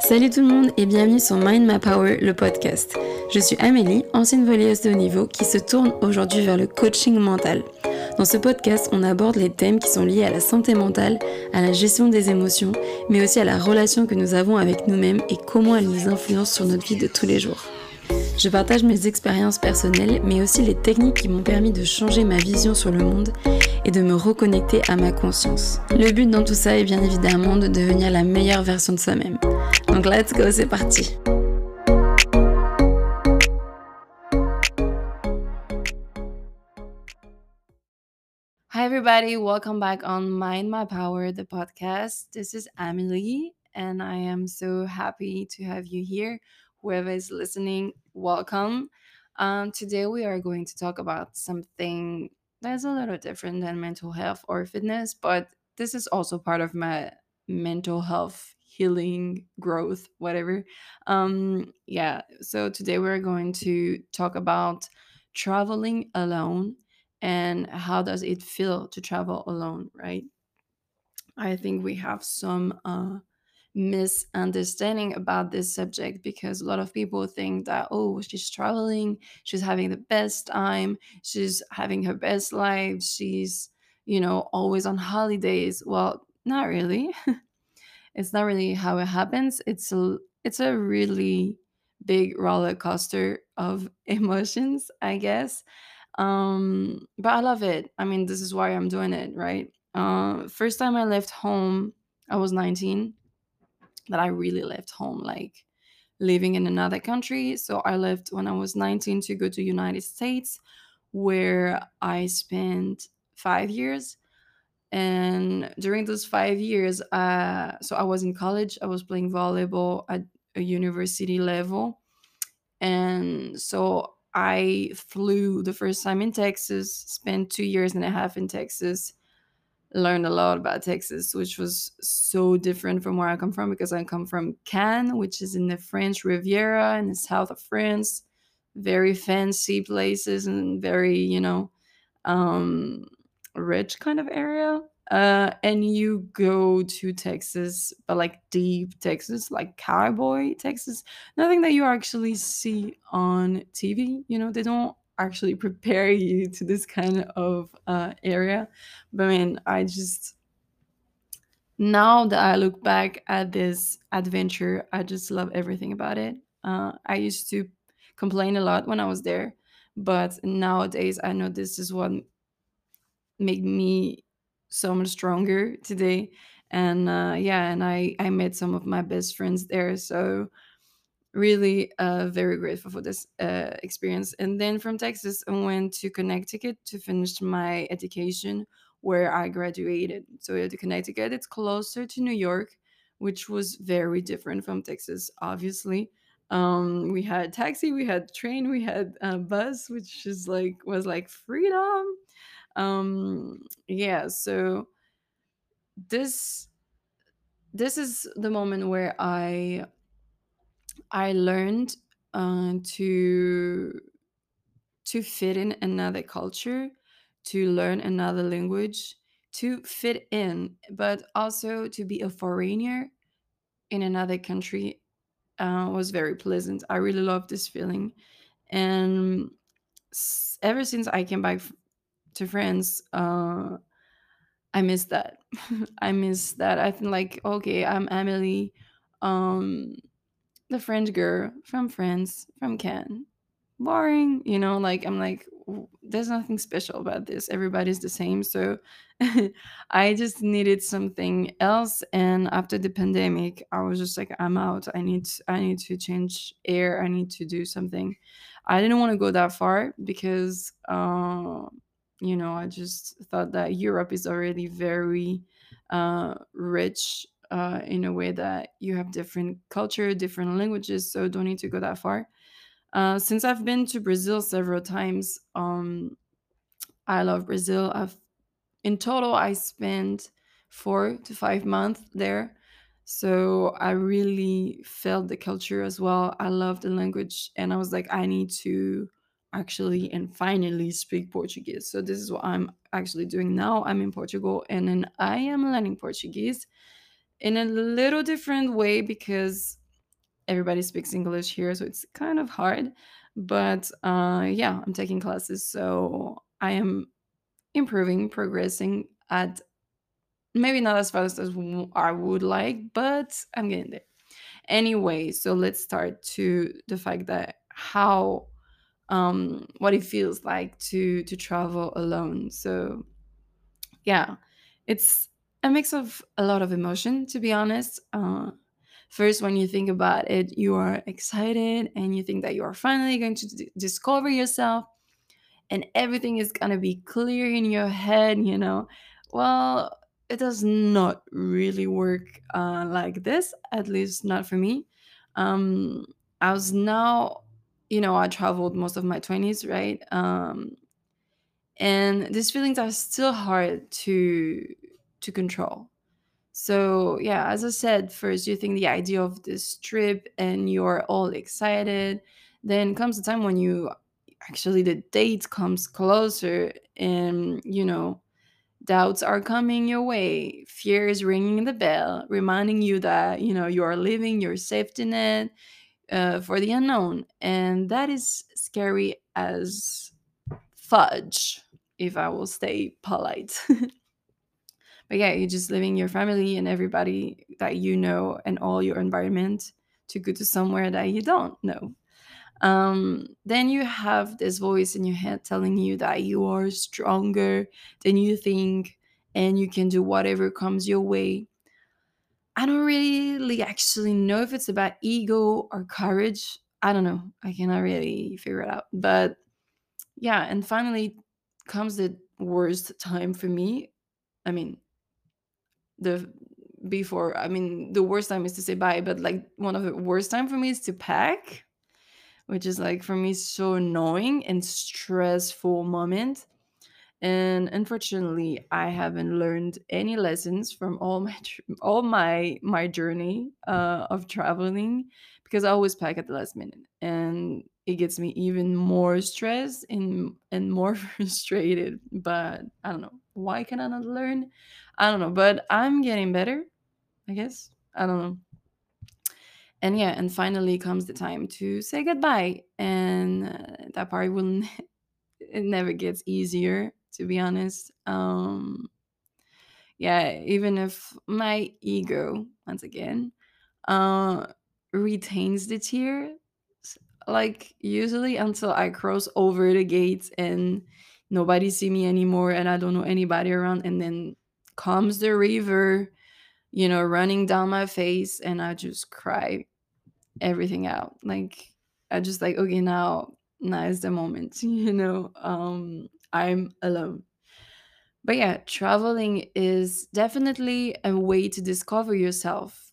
Salut tout le monde et bienvenue sur Mind My Power, le podcast. Je suis Amélie, ancienne volleyeuse de haut niveau qui se tourne aujourd'hui vers le coaching mental. Dans ce podcast, on aborde les thèmes qui sont liés à la santé mentale, à la gestion des émotions, mais aussi à la relation que nous avons avec nous-mêmes et comment elle nous influence sur notre vie de tous les jours. Je partage mes expériences personnelles, mais aussi les techniques qui m'ont permis de changer ma vision sur le monde et de me reconnecter à ma conscience. Le but dans tout ça est bien évidemment de devenir la meilleure version de soi-même. Donc let's go, c'est parti Hi everybody, welcome back on Mind My Power, the podcast. This is Amelie and I am so happy to have you here whoever is listening, welcome. Um, today we are going to talk about something that's a little different than mental health or fitness, but this is also part of my mental health healing growth whatever um yeah so today we're going to talk about traveling alone and how does it feel to travel alone right i think we have some uh misunderstanding about this subject because a lot of people think that oh she's traveling she's having the best time she's having her best life she's you know always on holidays. Well not really. It's not really how it happens. It's a it's a really big roller coaster of emotions i guess. Um but i love it. I mean this is why i'm doing it right? Uh first time i left home i was 19 that I really left home, like living in another country. So I left when I was 19 to go to United States, where I spent five years. And during those five years, uh, so I was in college. I was playing volleyball at a university level, and so I flew the first time in Texas. Spent two years and a half in Texas learned a lot about Texas, which was so different from where I come from because I come from Cannes, which is in the French Riviera in the south of France. Very fancy places and very, you know, um, rich kind of area. Uh, and you go to Texas, but like deep Texas, like cowboy Texas, nothing that you actually see on TV. You know, they don't actually prepare you to this kind of uh, area. But I mean, I just now that I look back at this adventure, I just love everything about it. Uh, I used to complain a lot when I was there, but nowadays I know this is what made me so much stronger today. And uh, yeah, and I I met some of my best friends there, so really uh, very grateful for this uh, experience. And then from Texas, I went to Connecticut to finish my education where I graduated. So to Connecticut, it's closer to New York, which was very different from Texas, obviously. Um, we had taxi, we had train, we had a bus, which is like was like freedom. Um, yeah, so this this is the moment where I I learned uh, to to fit in another culture, to learn another language, to fit in, but also to be a foreigner in another country uh, was very pleasant. I really loved this feeling, and ever since I came back to France, uh, I miss that. I miss that. I think like okay, I'm Emily. Um, the French girl from France, from Cannes. Boring, you know, like I'm like, there's nothing special about this. Everybody's the same. So I just needed something else. And after the pandemic, I was just like, I'm out. I need I need to change air. I need to do something. I didn't want to go that far because uh, you know, I just thought that Europe is already very uh, rich uh, in a way that you have different culture, different languages, so don't need to go that far. Uh, since I've been to Brazil several times, um, I love Brazil. I've in total I spent four to five months there, so I really felt the culture as well. I love the language, and I was like, I need to actually and finally speak Portuguese. So this is what I'm actually doing now. I'm in Portugal, and then I am learning Portuguese in a little different way because everybody speaks English here, so it's kind of hard. But uh, yeah, I'm taking classes, so I am improving, progressing at maybe not as fast as I would like, but I'm getting there. Anyway, so let's start to the fact that how um what it feels like to to travel alone. So yeah, it's a mix of a lot of emotion to be honest. Uh first when you think about it, you are excited and you think that you are finally going to d- discover yourself and everything is gonna be clear in your head, you know. Well, it does not really work uh, like this, at least not for me. Um, I was now, you know, I traveled most of my 20s, right? Um, and these feelings are still hard to to control. So, yeah, as I said, first you think the idea of this trip and you're all excited. Then comes the time when you actually the date comes closer and, you know, doubts are coming your way. Fear is ringing the bell, reminding you that, you know, you are leaving your safety net uh, for the unknown. And that is scary as fudge, if I will stay polite. but yeah, you're just leaving your family and everybody that you know and all your environment to go to somewhere that you don't know. Um, then you have this voice in your head telling you that you are stronger than you think and you can do whatever comes your way. I don't really actually know if it's about ego or courage. I don't know. I cannot really figure it out. But yeah, and finally comes the worst time for me. I mean, the before i mean the worst time is to say bye but like one of the worst time for me is to pack which is like for me so annoying and stressful moment. And unfortunately i haven't learned any lessons from all my all my my journey uh, of traveling because i always pack at the last minute. And it gets me even more stressed and and more frustrated but i don't know. Why can i not learn i don't know but i'm getting better i guess. I don't know. And yeah and finally comes the time to say goodbye and uh, that part will n- it never gets easier to be honest. Um yeah even if my ego once again uh retains the tears like usually until i cross over the gates and nobody see me anymore and i don't know anybody around and then comes the river you know running down my face and i just cry everything out like i just like okay now now is the moment you know um i'm alone but yeah, traveling is definitely a way to discover yourself.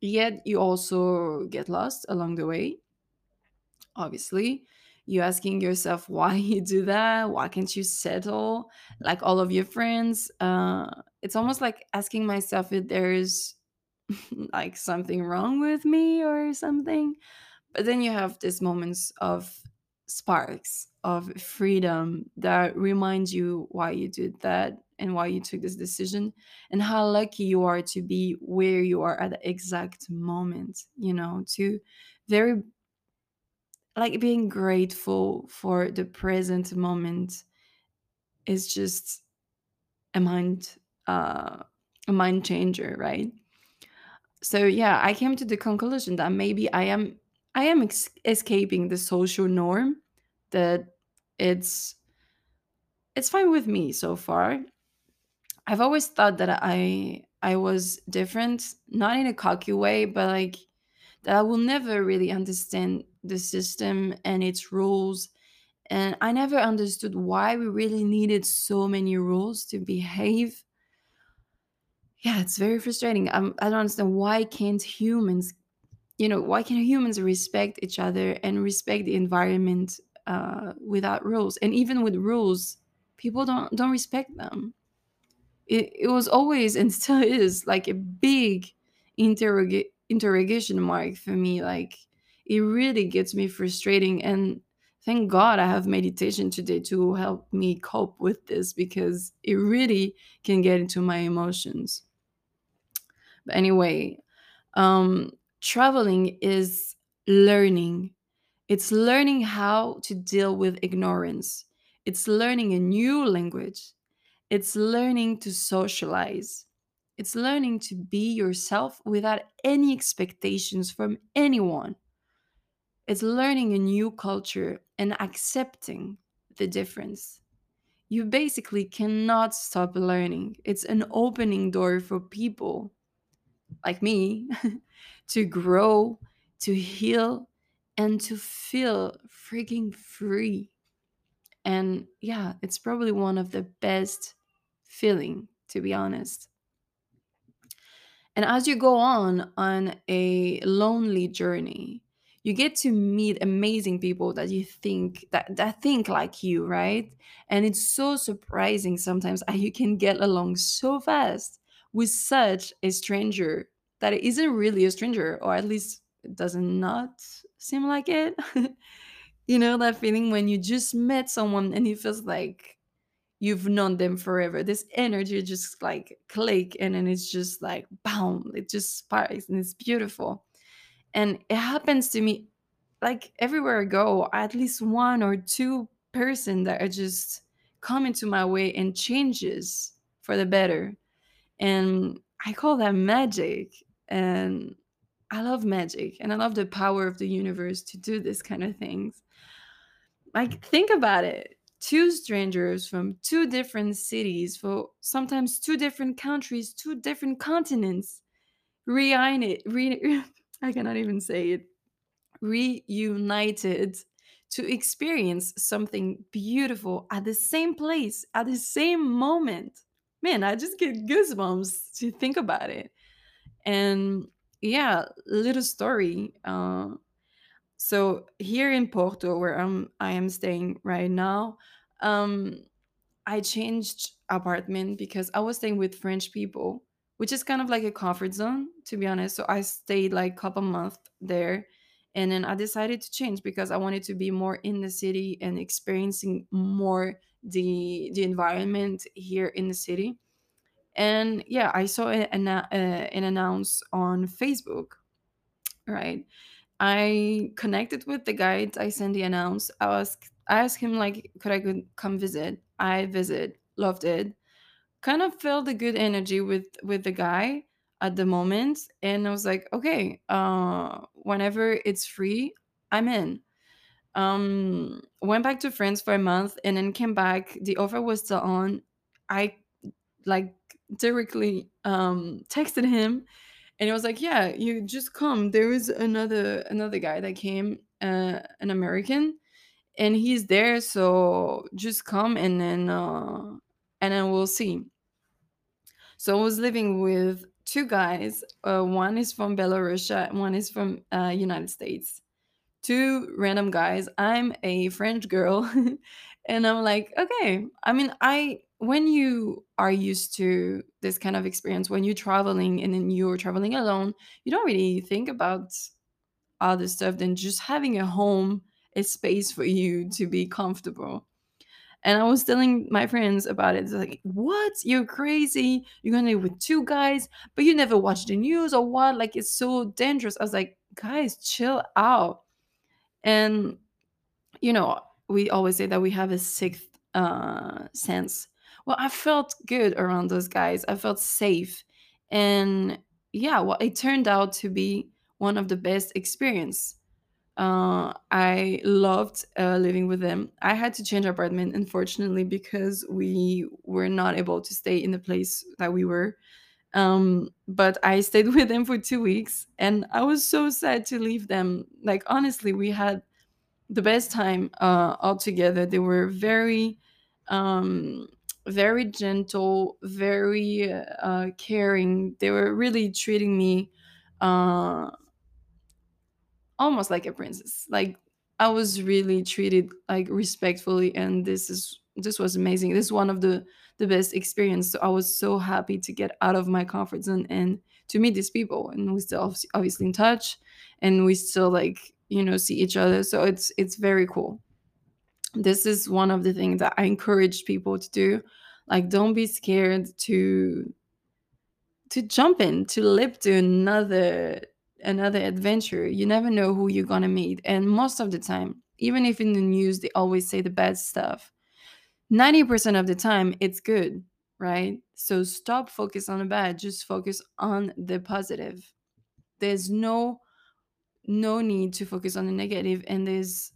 Yet you also get lost along the way, obviously. you're asking yourself why you do that, why can't you settle like all of your friends? Uh, it's almost like asking myself if there's like something wrong with me or something. But then you have these moments of sparks of freedom that remind you why you did that and why you took this decision and how lucky you are to be where you are at the exact moment, you know, to very like being grateful for the present moment is just a mind uh a mind changer, right? so yeah i came to the conclusion that maybe i am i am ex- escaping the social norm that it's it's fine with me so far i've always thought that i i was different not in a cocky way but like that i will never really understand the system and its rules and i never understood why we really needed so many rules to behave yeah it's very frustrating um, i don't understand why can't humans you know why can humans respect each other and respect the environment uh, without rules? And even with rules people don't don't respect them. It, it was always and still is like a big interroga- interrogation mark for me like it really gets me frustrating and thank god i have meditation today to help me cope with this because it really can get into my emotions but anyway um traveling is learning. It's learning how to deal with ignorance. It's learning a new language. It's learning to socialize. It's learning to be yourself without any expectations from anyone. It's learning a new culture and accepting the difference. You basically cannot stop learning. It's an opening door for people like me to grow, to heal, and to feel freaking free. And yeah, it's probably one of the best feeling to be honest. And as you go on on a lonely journey, you get to meet amazing people that you think that, that think like you, right? And it's so surprising sometimes how you can get along so fast with such a stranger that isn't really a stranger, or at least it does not seem like it. you know that feeling when you just met someone and it feels like you've known them forever. This energy just like click and then it's just like boom, it just sparks and it's beautiful. And it happens to me like everywhere I go, at least one or two person that are just coming to my way and changes for the better. And I call that magic. And I love magic and I love the power of the universe to do this kind of things. Like think about it two strangers from two different cities for sometimes two different countries, two different continents, reunited, re- I cannot even say it, reunited to experience something beautiful at the same place, at the same moment. Man, I just get goosebumps to think about it. And yeah, little story. Uh, so here in Porto, where I'm, I am staying right now, um, I changed apartment because I was staying with French people, which is kind of like a comfort zone, to be honest. So I stayed like a couple months there, and then I decided to change because I wanted to be more in the city and experiencing more the the environment here in the city. And yeah, I saw an, uh, an announce on Facebook, right? I connected with the guide. I sent the announce. I asked I asked him like, could I could come visit? I visit, loved it. Kind of felt the good energy with with the guy at the moment, and I was like, okay, uh, whenever it's free, I'm in. Um, went back to France for a month, and then came back. The offer was still on. I like directly um texted him and he was like yeah you just come there is another another guy that came uh, an american and he's there so just come and then uh and then we'll see so i was living with two guys uh, one is from belarus and one is from uh, united states two random guys i'm a french girl and i'm like okay. I mean i when you are used to this kind of experience when you're traveling and then you're traveling alone you don't really think about other stuff than just having a home a space for you to be comfortable. And i was telling my friends about it it's like what? You're crazy. You're gonna live with two guys but you never watch the news or what? Like it's so dangerous. I was like guys chill out and you know we always say that we have a sixth uh sense well i felt good around those guys i felt safe and yeah well it turned out to be one of the best experience uh, I loved uh, living with them. I had to change apartment, unfortunately, because we were not able to stay in the place that we were. Um, but I stayed with them for two weeks, and I was so sad to leave them. Like honestly, we had the best time uh, all together. They were very, um, very gentle, very uh, caring. They were really treating me uh, almost like a princess. Like I was really treated like respectfully, and this is this was amazing. This is one of the the best experience. So I was so happy to get out of my comfort zone and to meet these people, and we still obviously in touch, and we still like you know see each other. So it's it's very cool. This is one of the things that I encourage people to do. Like, don't be scared to to jump in to live to another another adventure. You never know who you're gonna meet. And most of the time, even if in the news they always say the bad stuff, 90% of the time it's good, right? So stop focus on the bad, just focus on the positive. There's no no need to focus on the negative and there's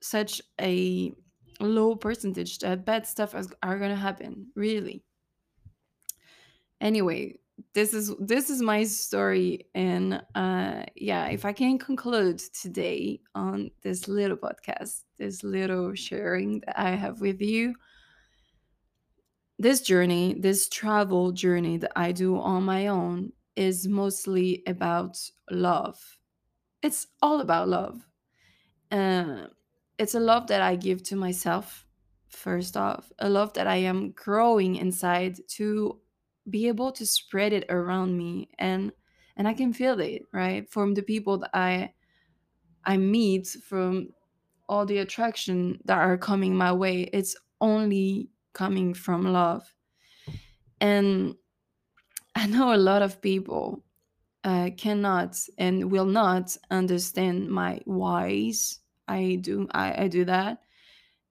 such a low percentage that bad stuff are going to happen, really. Anyway, this is this is my story and uh yeah if i can conclude today on this little podcast this little sharing that i have with you this journey this travel journey that i do on my own is mostly about love. It's all about love. Uh, it's a love that i give to myself first off a love that i am growing inside to be able to spread it around me and and I can feel it right? From the people that I I meet from all the attraction that are coming my way it's only coming from love. And I know a lot of people uh, cannot and will not understand my whys I do I, I do that.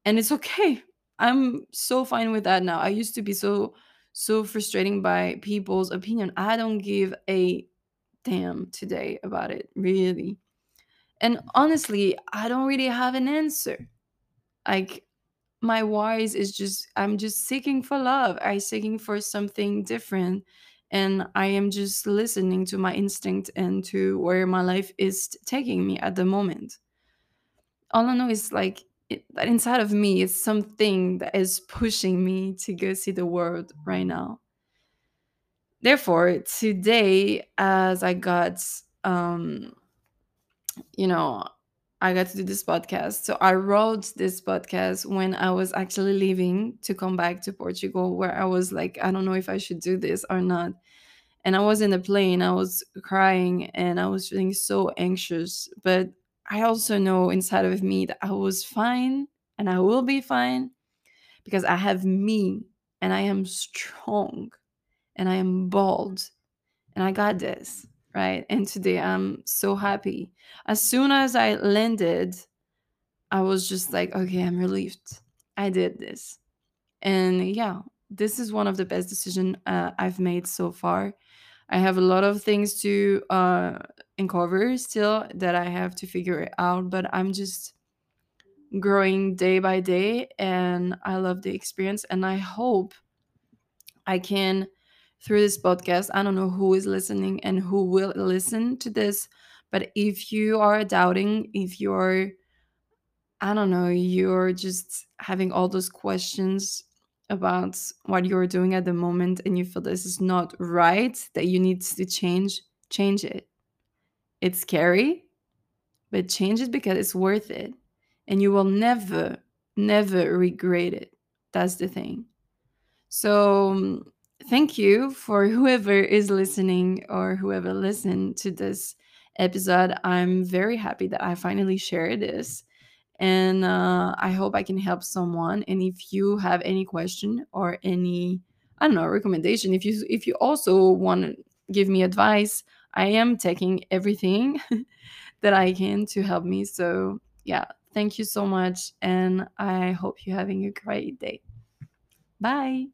And it's okay. I'm so fine with that now. I used to be so so frustrating by people's opinion. I don't give a damn today about it, really. And honestly, I don't really have an answer. Like my whys is just I'm just seeking for love. I'm seeking for something different. And I am just listening to my instinct and to where my life is taking me at the moment. All I know is like that inside of me is something that is pushing me to go see the world right now. Therefore, today, as I got, um, you know, I got to do this podcast. So I wrote this podcast when I was actually leaving to come back to Portugal, where I was like, I don't know if I should do this or not. And I was in the plane, I was crying and I was feeling so anxious. But I also know inside of me that I was fine and I will be fine because I have me and I am strong and I am bold and I got this, right? And today I'm so happy. As soon as I landed, I was just like, okay, I'm relieved. I did this. And yeah, this is one of the best decisions uh, I've made so far. I have a lot of things to uh, uncover still that I have to figure it out, but I'm just growing day by day and I love the experience. And I hope I can through this podcast. I don't know who is listening and who will listen to this, but if you are doubting, if you're, I don't know, you're just having all those questions about what you're doing at the moment and you feel this is not right, that you need to change, change it. It's scary, but change it because it's worth it. And you will never, never regret it. That's the thing. So, thank you for whoever is listening or whoever listened to this episode. I'm very happy that I finally shared this. And uh, I hope I can help someone. And if you have any question or any, I don't know, recommendation, if you if you also want to give me advice, I am taking everything that I can to help me. So yeah, thank you so much, and I hope you're having a great day. Bye.